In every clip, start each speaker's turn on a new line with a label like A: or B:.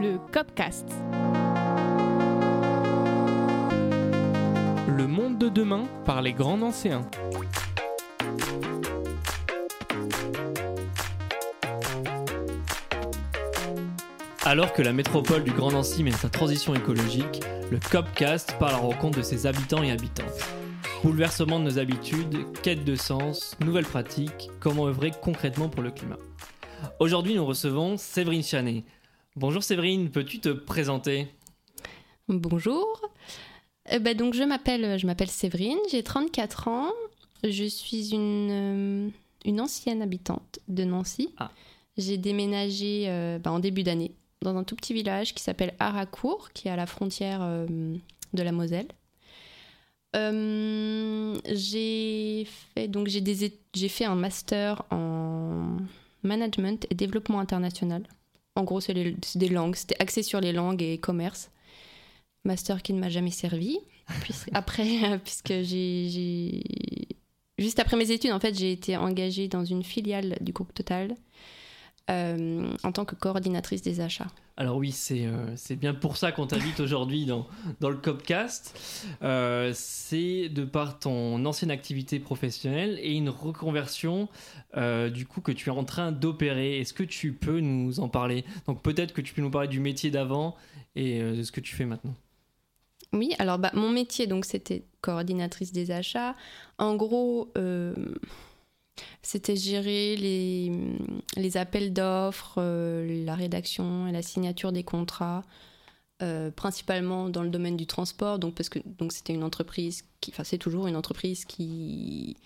A: le Copcast.
B: Le monde de demain par les grands anciens. Alors que la métropole du Grand Nancy mène sa transition écologique, le Copcast part à la rencontre de ses habitants et habitantes. Bouleversement de nos habitudes, quête de sens, nouvelles pratiques, comment œuvrer concrètement pour le climat. Aujourd'hui, nous recevons Séverine Chanet. Bonjour Séverine, peux-tu te présenter?
C: Bonjour. Euh, bah, donc je m'appelle je m'appelle Séverine, j'ai 34 ans. Je suis une, euh, une ancienne habitante de Nancy.
B: Ah.
C: J'ai déménagé euh, bah, en début d'année dans un tout petit village qui s'appelle Haracourt, qui est à la frontière de la Moselle. J'ai fait donc j'ai des é- j'ai fait un master en management et développement international. En gros, c'est des langues, c'était axé sur les langues et commerce. Master qui ne m'a jamais servi. Puisque, après, puisque j'ai, j'ai- Juste après mes études, en fait, j'ai été engagée dans une filiale du groupe Total euh, en tant que coordinatrice des achats.
B: Alors oui, c'est euh, bien pour ça qu'on t'invite aujourd'hui dans, dans le Copcast. Euh, c'est de par ton ancienne activité professionnelle et une reconversion euh, du coup que tu es en train d'opérer. Est-ce que tu peux nous en parler? Donc peut-être que tu peux nous parler du métier d'avant et de ce que tu fais maintenant.
C: Oui, alors bah, mon métier, donc c'était coordinatrice des achats. En gros, c'était gérer les, les appels d'offres, euh, la rédaction et la signature des contrats, euh, principalement dans le domaine du transport. Donc parce que donc c'était une entreprise, qui, enfin c'est toujours une entreprise qui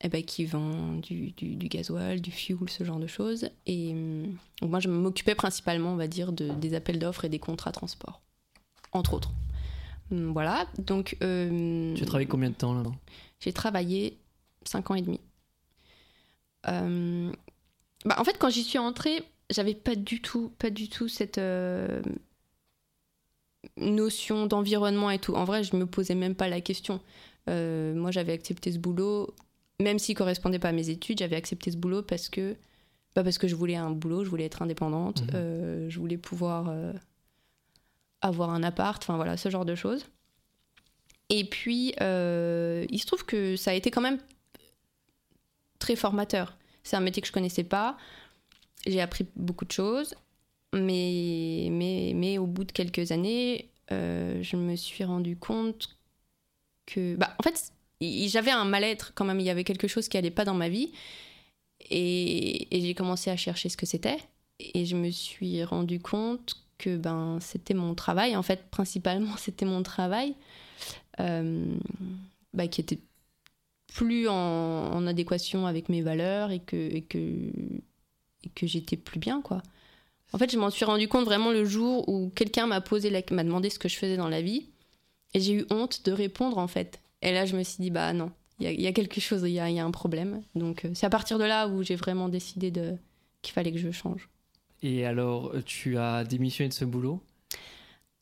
C: eh ben, qui vend du, du, du gasoil, du fuel, ce genre de choses. Et euh, donc moi, je m'occupais principalement, on va dire, de, des appels d'offres et des contrats transport, entre autres. Hum, Voilà, donc euh,
B: Tu as travaillé combien de temps là
C: j'ai travaillé 5 ans et demi. Euh, bah, en fait, quand j'y suis entrée, j'avais pas du tout, pas du tout cette euh, notion d'environnement et tout. En vrai, je me posais même pas la question. Euh, moi, j'avais accepté ce boulot, même s'il correspondait pas à mes études, j'avais accepté ce boulot parce que, bah, parce que je voulais un boulot, je voulais être indépendante,
B: Mhm.
C: je voulais pouvoir avoir un appart, enfin voilà, ce genre de choses. Et puis, euh, il se trouve que ça a été quand même très formateur. C'est un métier que je connaissais pas. J'ai appris beaucoup de choses. Mais, mais, mais au bout de quelques années, euh, je me suis rendu compte que. Bah, en fait, j'avais un mal-être quand même. Il y avait quelque chose qui allait pas dans ma vie. Et, et j'ai commencé à chercher ce que c'était. Et je me suis rendu compte que ben, c'était mon travail. En fait, principalement, c'était mon travail euh, bah, qui était plus en, en adéquation avec mes valeurs et que, et que, et que j'étais plus bien, quoi. En fait, je m'en suis rendu compte vraiment le jour où quelqu'un m'a posé la, m'a demandé ce que je faisais dans la vie et j'ai eu honte de répondre, en fait. Et là, je me suis dit, bah non, il y a, il y a quelque chose, il y a, il y a un problème. Donc, euh, c'est à partir de là où j'ai vraiment décidé de, qu'il fallait que je change.
B: Et alors, tu as démissionné de ce boulot?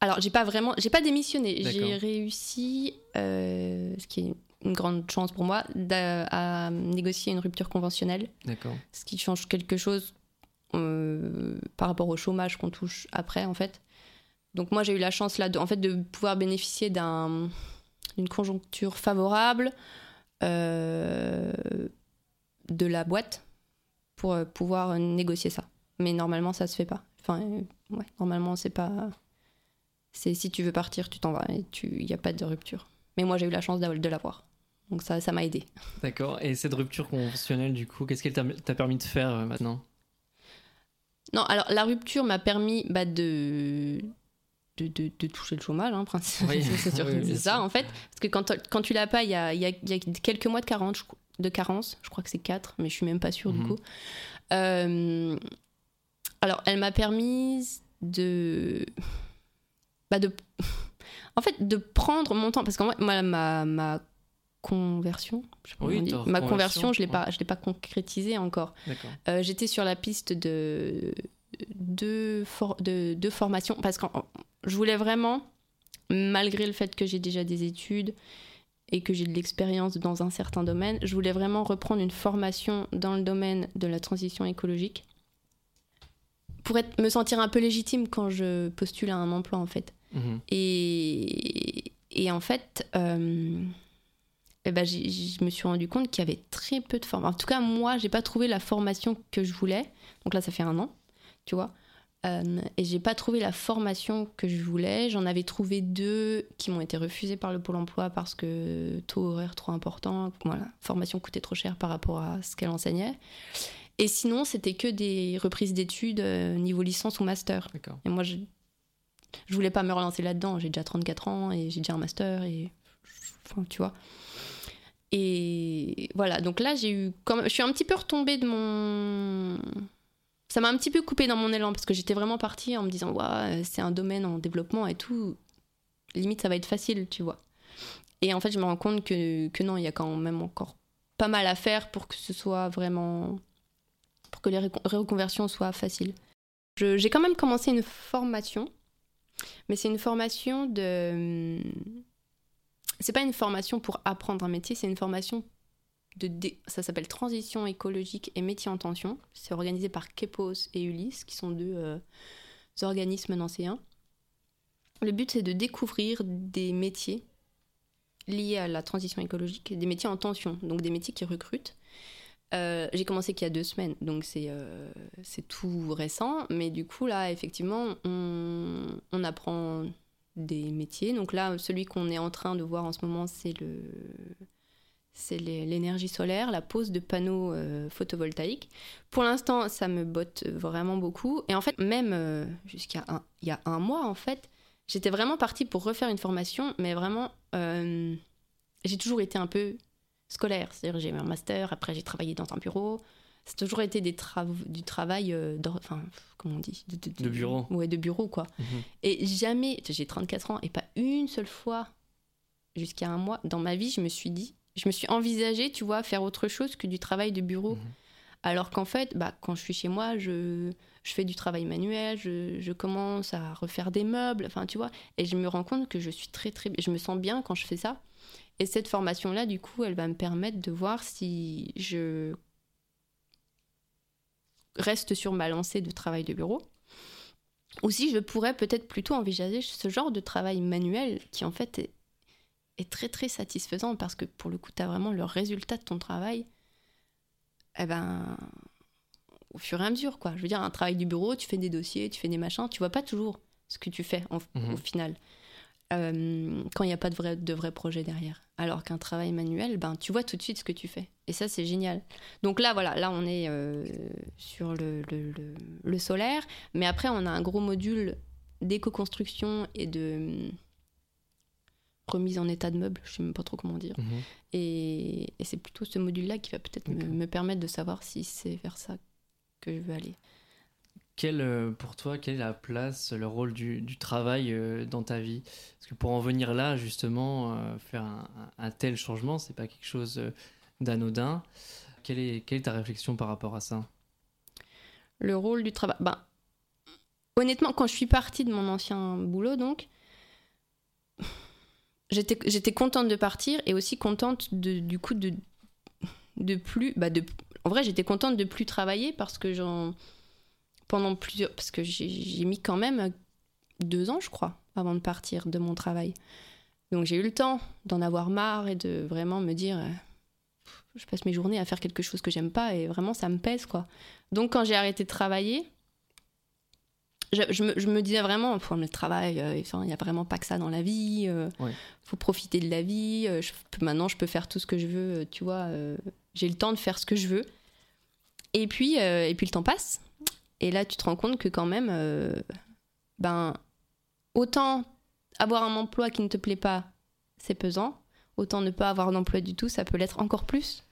C: Alors, j'ai pas vraiment, j'ai pas démissionné. J'ai réussi, euh, ce qui est une grande chance pour moi, à négocier une rupture conventionnelle,
B: D'accord.
C: ce qui change quelque chose euh, par rapport au chômage qu'on touche après, en fait. Donc moi, j'ai eu la chance là, de, en fait, de pouvoir bénéficier d'un- d'une conjoncture favorable euh, de la boîte pour euh, pouvoir négocier ça. Mais normalement, ça se fait pas. Enfin, ouais, normalement, c'est pas. C'est si tu veux partir, tu t'en vas et il n'y a pas de rupture. Mais moi, j'ai eu la chance de l'avoir. Donc ça ça m'a aidé.
B: D'accord. Et cette rupture conventionnelle, du coup, qu'est-ce qu'elle t'a permis de faire euh, maintenant?
C: Non, alors la rupture m'a permis bah, de, de, de, de toucher le chômage, hein, principalement.
B: Oui.
C: c'est sûr
B: Oui,
C: que
B: bien
C: c'est ça,
B: sûr.
C: en fait. Parce que quand, quand tu l'as pas, il y a, y, a, il y a quelques mois de carence, de carence. Je crois que c'est 4, mais je suis même pas sûre
B: Mhm.
C: du coup. Euh, alors, elle m'a permis de, bah, de. En fait, de prendre mon temps. Parce que moi, ma, ma conversion, je sais pas
B: Oui,
C: comment on dit,
B: ta
C: ma conversion, je l'ai pas, je l'ai pas concrétisée encore. Euh, j'étais sur la piste de de, for- de, de formation parce que je voulais vraiment, malgré le fait que j'ai déjà des études et que j'ai de l'expérience dans un certain domaine, je voulais vraiment reprendre une formation dans le domaine de la transition écologique pour être, me sentir un peu légitime quand je postule à un emploi en fait.
B: Mhm.
C: Et, et en fait, euh, eh ben, je me suis rendu compte qu'il y avait très peu de formations. En tout cas, moi, j'ai pas trouvé la formation que je voulais. Donc là, ça fait un an, tu vois. Euh, et j'ai pas trouvé la formation que je voulais. J'en avais trouvé deux qui m'ont été refusées par le Pôle emploi parce que taux horaire trop important. Voilà, formation coûtait trop cher par rapport à ce qu'elle enseignait. Et sinon, c'était que des reprises d'études euh, niveau licence ou master.
B: D'accord.
C: Et moi, je, je voulais pas me relancer là-dedans. J'ai déjà 34 ans et j'ai déjà un master et. Tu vois. Et voilà, donc là, j'ai eu. Comme, je suis un petit peu retombée de mon. Ça m'a un petit peu coupé dans mon élan parce que j'étais vraiment partie en me disant, ouais, c'est un domaine en développement et tout. Limite, ça va être facile, tu vois. Et en fait, je me rends compte que, que non, il y a quand même encore pas mal à faire pour que ce soit vraiment. pour que les reconversions soient faciles. J'ai quand même commencé une formation, mais c'est une formation de. C'est pas une formation pour apprendre un métier, c'est une formation de. Ça s'appelle Transition écologique et métier en tension. C'est organisé par Kepos et Ulysse, qui sont deux euh, organismes nancéens. Le but, c'est de découvrir des métiers liés à la transition écologique, des métiers en tension, donc des métiers qui recrutent. Euh, j'ai commencé qu'il y a deux semaines, donc c'est euh, tout récent. Mais du coup, là, effectivement, on, on apprend des métiers. Donc là, celui qu'on est en train de voir en ce moment, c'est l'énergie solaire, la pose de panneaux euh, photovoltaïques. Pour l'instant, ça me botte vraiment beaucoup. Et en fait, même euh, jusqu'à il y a un mois, en fait, j'étais vraiment partie pour refaire une formation, mais vraiment, j'ai toujours été un peu scolaire. C'est-à-dire, j'ai eu un master, après j'ai travaillé dans un bureau. A toujours été des travaux, du travail, euh, enfin, comment on dit?
B: De bureau.
C: Ouais, de bureau, quoi.
B: Mhm.
C: Et jamais, j'ai 34 ans, et pas une seule fois, jusqu'à un mois, dans ma vie, je me suis dit, je me suis envisagée, tu vois, faire autre chose que du travail de bureau.
B: Mhm.
C: Alors qu'en fait, bah, quand je suis chez moi, je, je fais du travail manuel, je, je commence à refaire des meubles, enfin, tu vois, et je me rends compte que je suis très, très, je me sens bien quand je fais ça. Et cette formation-là, du coup, elle va me permettre de voir si je reste sur ma lancée de travail de bureau ou si je pourrais peut-être plutôt envisager ce genre de travail manuel qui en fait est, est très très satisfaisant parce que pour le coup tu as vraiment le résultat de ton travail eh ben au fur et à mesure quoi je veux dire un travail du bureau tu fais des dossiers tu fais des machins tu vois pas toujours ce que tu fais en-
B: Mhm.
C: au final euh, quand il n'y a pas de vrai, de vrai projet derrière. Alors qu'un travail manuel, ben, tu vois tout de suite ce que tu fais. Et ça, c'est génial. Donc là, voilà, là, on est euh, sur le, le- le- le solaire. Mais après, on a un gros module d'éco-construction et de hum, remise en état de meubles. Je sais même pas trop comment dire.
B: Mhm.
C: Et, et c'est plutôt ce module-là qui va peut-être me permettre de savoir si c'est vers ça que je veux aller.
B: Quelle, euh, pour toi, quelle est la place, le rôle du, travail euh, dans ta vie? Parce que pour en venir là, justement, euh, faire un, tel changement, c'est pas quelque chose d'anodin. Quelle est, quelle est ta réflexion par rapport à ça?
C: Le rôle du travail. Ben, honnêtement, quand je suis partie de mon ancien boulot, donc, j'étais j'étais contente de partir et aussi contente de, du coup de, de plus. Bah de, en vrai, j'étais contente de plus travailler parce que j'en. Pendant plusieurs. Parce que j'ai mis quand même deux ans, je crois, avant de partir de mon travail. Donc j'ai eu le temps d'en avoir marre et de vraiment me dire. euh, je passe mes journées à faire quelque chose que j'aime pas et vraiment ça me pèse quoi. Donc quand j'ai arrêté de travailler, je, je me, je me disais vraiment, le travail, euh, il n'y a vraiment pas que ça dans la vie. euh,
B: Ouais.
C: faut profiter de la vie. euh, je peux- maintenant, je peux faire tout ce que je veux. tu vois, j'ai le temps de faire ce que je veux. Et puis, et puis le temps passe. Et là, tu te rends compte que quand même, euh, ben, autant avoir un emploi qui ne te plaît pas, c'est pesant. Autant ne pas avoir d'emploi du tout, ça peut l'être encore plus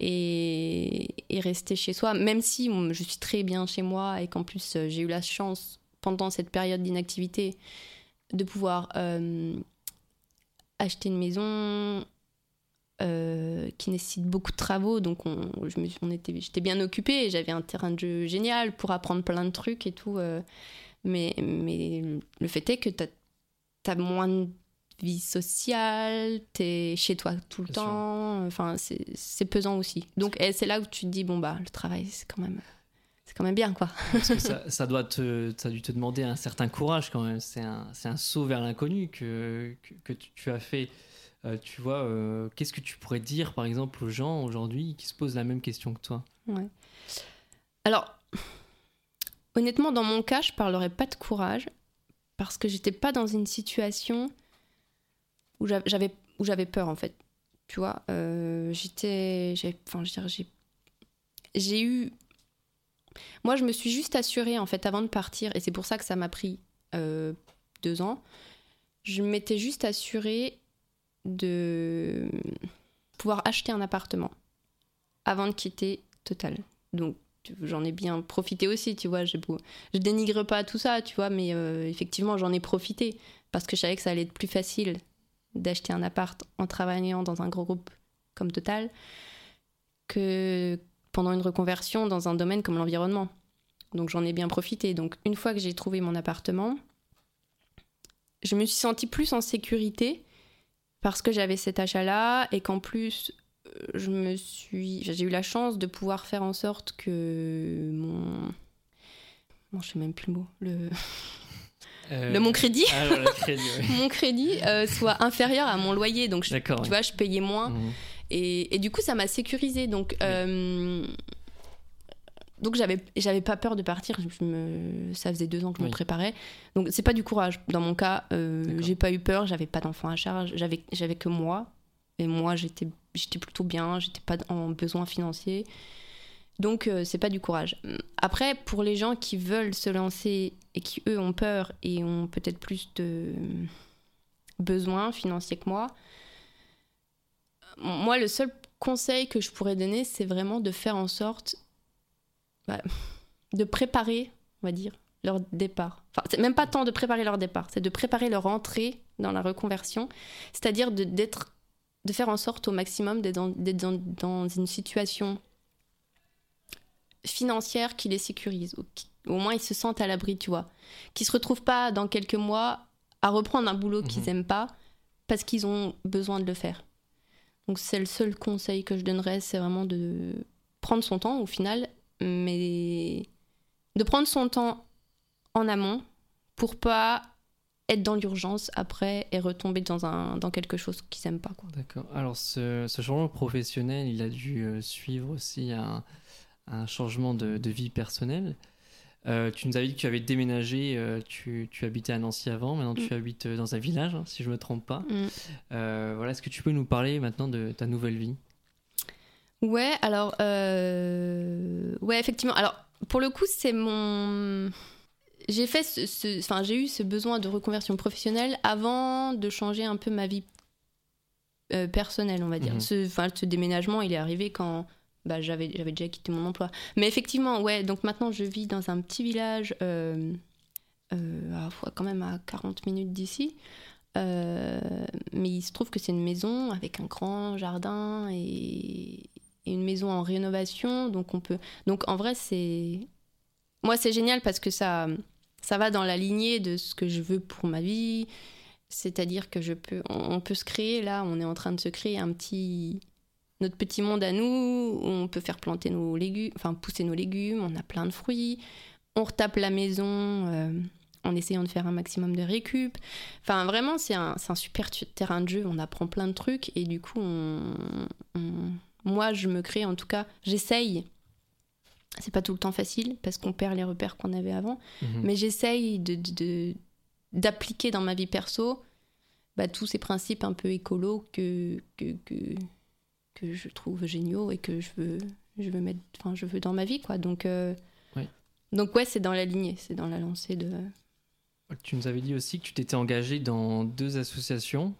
C: et, rester chez soi, même si je suis très bien chez moi et qu'en plus euh, j'ai eu la chance pendant cette période d'inactivité de pouvoir euh, acheter une maison euh, qui nécessite beaucoup de travaux, donc on, je me suis- on était, j'étais bien occupée, et j'avais un terrain de jeu génial pour apprendre plein de trucs et tout, euh, mais, mais le fait est que tu as, moins de vie sociale, t'es chez toi tout le
B: Bien sûr.
C: temps, enfin c'est pesant aussi. Donc c'est là où tu te dis bon bah le travail c'est quand même c'est quand même bien, quoi.
B: Parce que ça, ça doit te, ça a dû te demander un certain courage quand même. C'est un, un saut vers l'inconnu que, que, tu as fait. Euh, tu vois, euh, qu'est-ce que tu pourrais dire, par exemple, aux gens aujourd'hui qui se posent la même question que toi?
C: Ouais. Alors, honnêtement, dans mon cas, je parlerais pas de courage parce que j'étais pas dans une situation où j'av- j'avais où j'avais peur en fait. Tu vois, euh, j'étais, enfin, je veux dire, j'ai, j'ai eu, moi, je me suis juste assurée en fait avant de partir, et c'est pour ça que ça m'a pris deux ans. Je m'étais juste assurée de pouvoir acheter un appartement avant de quitter Total. Donc j'en ai bien profité aussi, tu vois. beau- Je dénigre pas tout ça, tu vois, mais euh, effectivement j'en ai profité parce que je savais que ça allait être plus facile d'acheter un appart en travaillant dans un gros groupe comme Total que pendant une reconversion dans un domaine comme l'environnement. Donc j'en ai bien profité. Donc une fois que j'ai trouvé mon appartement, je me suis sentie plus en sécurité parce que j'avais cet achat-là et qu'en plus euh, je me suis j'ai eu la chance de pouvoir faire en sorte que mon bon, je sais même plus le mot le,
B: Euh,
C: le mon crédit
B: Ah, le crédit, ouais.
C: mon crédit euh, soit inférieur à mon loyer donc je- tu vois je payais moins
B: Mhm.
C: et, et du coup, ça m'a sécurisé. Donc, euh, donc j'avais, j'avais pas peur de partir. Je me, ça faisait deux ans que je me préparais. Donc, c'est pas du courage. Dans mon cas, euh, j'ai pas eu peur. J'avais pas d'enfant à charge. J'avais, j'avais que moi. Et moi, j'étais, j'étais plutôt bien. J'étais pas en besoin financier. Donc, euh, c'est pas du courage. Après, pour les gens qui veulent se lancer et qui, eux, ont peur et ont peut-être plus de besoins financiers que moi, moi, le seul conseil que je pourrais donner, c'est vraiment de faire en sorte de préparer, on va dire, leur départ. Enfin, c'est même pas tant de préparer leur départ, c'est de préparer leur entrée dans la reconversion, c'est-à-dire de, d'être, de faire en sorte au maximum d'être dans, d'être dans- dans une situation financière qui les sécurise, ou qui- au moins ils se sentent à l'abri, tu vois, qui se retrouvent pas dans quelques mois à reprendre un boulot qu'ils
B: Mhm.
C: aiment pas parce qu'ils ont besoin de le faire. Donc c'est le seul conseil que je donnerais, c'est vraiment de prendre son temps au final, mais de prendre son temps en amont pour pas être dans l'urgence après et retomber dans, un, dans quelque chose qu'ils aiment pas.
B: D'accord. Alors, ce, ce changement professionnel, il a dû euh, suivre aussi un, un changement de, de vie personnelle. Euh, tu nous avais dit que tu avais déménagé, euh, tu, tu habitais à Nancy avant, maintenant tu
C: Mm.
B: habites dans un village, hein, si je ne me trompe pas.
C: Mm.
B: Euh, voilà, Est-ce que tu peux nous parler maintenant de ta nouvelle vie?
C: Ouais, alors, euh, ouais, effectivement. Alors, pour le coup, c'est mon. J'ai fait ce, ce- enfin, j'ai eu ce besoin de reconversion professionnelle avant de changer un peu ma vie euh, personnelle, on va dire.
B: Mhm.
C: Ce, enfin, ce déménagement, il est arrivé quand bah, j'avais, j'avais déjà quitté mon emploi. Mais effectivement, ouais, donc maintenant, je vis dans un petit village, euh, euh, fois quand même à 40 minutes d'ici. Euh, mais il se trouve que c'est une maison avec un grand jardin et, une maison en rénovation. Donc, on peut... donc en vrai, c'est. Moi, c'est génial parce que ça, ça va dans la lignée de ce que je veux pour ma vie. C'est-à-dire que je peux, on, peut se créer, là, on est en train de se créer un petit. Notre petit monde à nous, où on peut faire planter nos légumes, enfin pousser nos légumes, on a plein de fruits, on retape la maison euh, en essayant de faire un maximum de récup. Enfin, vraiment, c'est un, un super terrain de jeu. On apprend plein de trucs et du coup, on- moi, je me crée, en tout cas, j'essaye. C'est pas tout le temps facile parce qu'on perd les repères qu'on avait avant,
B: Mhm.
C: mais j'essaye de, d'appliquer dans ma vie perso bah, tous ces principes un peu écolos que, que, que, que je trouve géniaux et que je veux, je veux mettre, enfin, je veux dans ma vie, quoi. Donc, euh,
B: Ouais.
C: donc ouais, c'est dans la lignée, c'est dans la lancée de.
B: Tu nous avais dit aussi que tu t'étais engagé dans deux associations.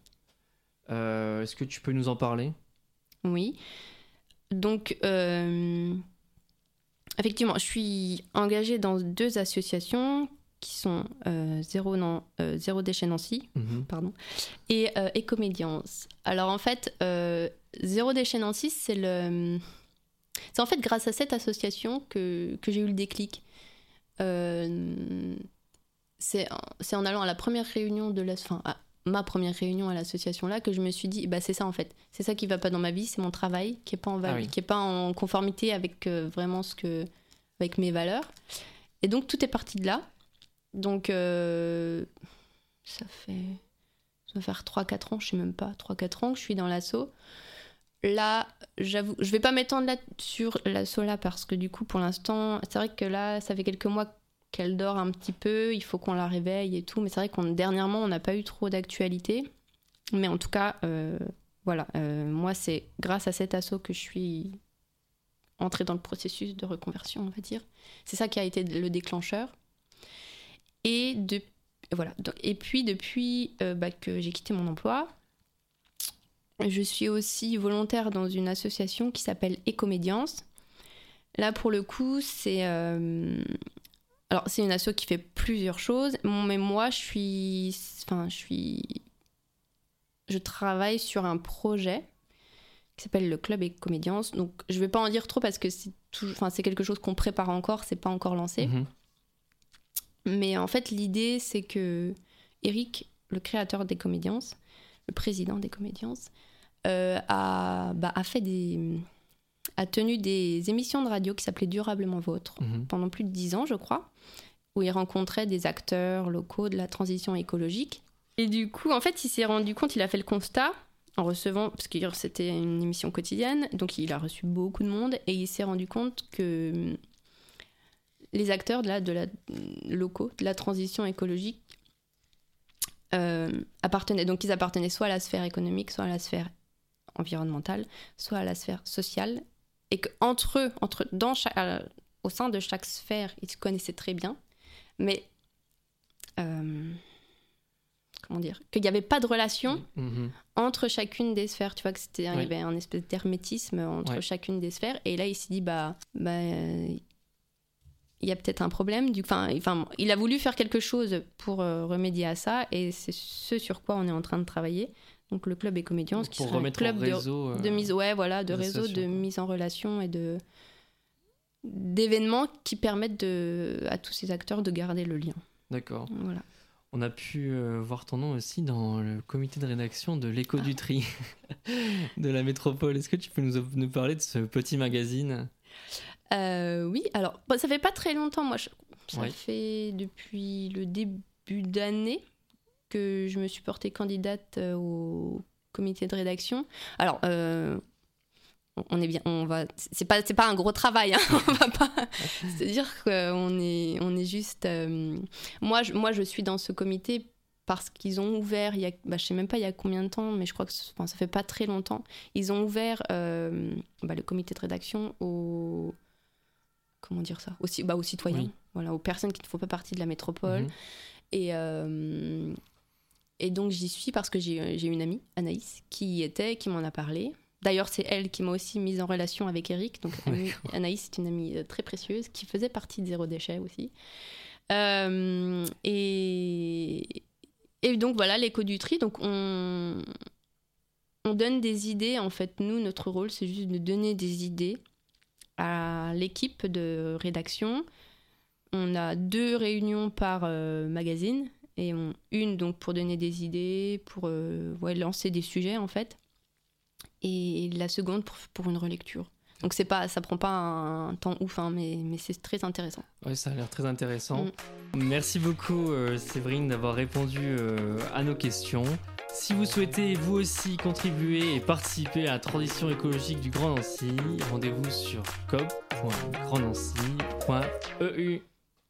B: Euh, Est-ce que tu peux nous en parler?
C: Oui. Donc, euh, effectivement, je suis engagée dans deux associations qui sont euh, Zéro, Nan- euh, Zéro Déchet Nancy
B: Mhm.
C: pardon, et Écomédiance. Alors en fait, Zéro Déchet Nancy, c'est le... C'est en fait grâce à cette association que, que j'ai eu le déclic. C'est en- c'est en allant à la première réunion de la... Enfin, ma première réunion à l'association là que je me suis dit, bah c'est ça en fait. C'est ça qui va pas dans ma vie, c'est mon travail qui est pas en,
B: Ah oui.
C: qui est pas en conformité avec euh, vraiment ce que... avec mes valeurs. Et donc tout est parti de là. Donc euh, ça fait ça va faire 3-4 ans, je sais même pas, 3-4 ans que je suis dans l'assaut. Là, j'avoue, je vais pas m'étendre là sur l'assaut là parce que du coup, pour l'instant, c'est vrai que là, ça fait quelques mois qu'elle dort un petit peu, il faut qu'on la réveille et tout, mais c'est vrai qu'on dernièrement, on n'a pas eu trop d'actualité. Mais en tout cas, euh, voilà, euh, moi, c'est grâce à cet assaut que je suis entrée dans le processus de reconversion, on va dire. C'est ça qui a été le déclencheur. Et, de, voilà. Et puis, depuis euh, bah, que j'ai quitté mon emploi, je suis aussi volontaire dans une association qui s'appelle Écomédiance. Là, pour le coup, c'est. Alors, c'est une asso qui fait plusieurs choses, mais moi, je suis. Enfin, je suis. Je travaille sur un projet qui s'appelle le Club Écomédiance. Donc, je vais pas en dire trop parce que c'est enfin, quelque chose qu'on prépare encore, c'est pas encore lancé. Mhm. Mais en fait, l'idée, c'est que Eric, le créateur des Comédiences, le président des Comédiences, euh, a, bah, a, fait des a tenu des émissions de radio qui s'appelaient Durablement Vôtre mhm. pendant plus de dix ans, je crois, où il rencontrait des acteurs locaux de la transition écologique. Et du coup, en fait, il s'est rendu compte, il a fait le constat en recevant, parce que c'était une émission quotidienne, donc il a reçu beaucoup de monde, et il s'est rendu compte que les acteurs de la, de la, locaux de la transition écologique euh, appartenaient, donc ils appartenaient soit à la sphère économique, soit à la sphère environnementale, soit à la sphère sociale, et qu'entre eux, entre, dans euh, au sein de chaque sphère, ils se connaissaient très bien, mais euh, comment dire, qu'il n'y avait pas de relation mm-hmm. entre chacune des sphères. Tu vois que c'était il y avait un espèce d'hermétisme entre chacune des sphères. Et là, il s'est dit bah, bah il y a peut-être un problème. Du, enfin, enfin, il a voulu faire quelque chose pour euh, remédier à ça, et c'est ce sur quoi on est en train de travailler. Donc le club Écomédiens, qui sera un club
B: réseau,
C: de, mise, ouais, voilà, de réseau, de mise en relation et de d'événements qui permettent de, à tous ces acteurs de garder le lien.
B: D'accord.
C: Voilà.
B: On a pu euh, voir ton nom aussi dans le comité de rédaction de l'écho du tri de la métropole. Est-ce que tu peux nous, nous, parler de ce petit magazine?
C: Euh, Oui, alors ça fait pas très longtemps, moi. ça fait depuis le début d'année que je me suis portée candidate euh, au comité de rédaction. Alors, on est bien, on va, c'est pas, c'est pas un gros travail, hein, on va pas, c'est dire qu'on est, on est juste, euh, moi, je, moi, je suis dans ce comité parce qu'ils ont ouvert, il y a, bah, je sais même pas il y a combien de temps, mais je crois que enfin, ça fait pas très longtemps, ils ont ouvert euh, bah, le comité de rédaction aux, comment dire ça, aussi, bah, aux citoyens, voilà, aux personnes qui ne font pas partie de la métropole, mhm. et euh, et donc j'y suis parce que j'ai, j'ai une amie, Anaïs, qui y était, qui m'en a parlé. D'ailleurs, c'est elle qui m'a aussi mise en relation avec Eric. Donc, Anaïs, c'est une amie euh, très précieuse qui faisait partie de Zéro Déchet aussi. Euh, et, et donc, voilà, l'écho du tri. Donc, on, on donne des idées. En fait, nous, notre rôle, c'est juste de donner des idées à l'équipe de rédaction. On a deux réunions par euh, magazine et on, une donc pour donner des idées, pour lancer des sujets en fait et la seconde pour, une relecture. Donc c'est pas, ça prend pas un, temps ouf, hein, mais, mais c'est très intéressant.
B: Oui, ça a l'air très intéressant. Mm. Merci beaucoup euh, Séverine d'avoir répondu euh, à nos questions. Si vous souhaitez vous aussi contribuer et participer à la transition écologique du Grand Nancy, rendez-vous sur cop.grandnancy.eu.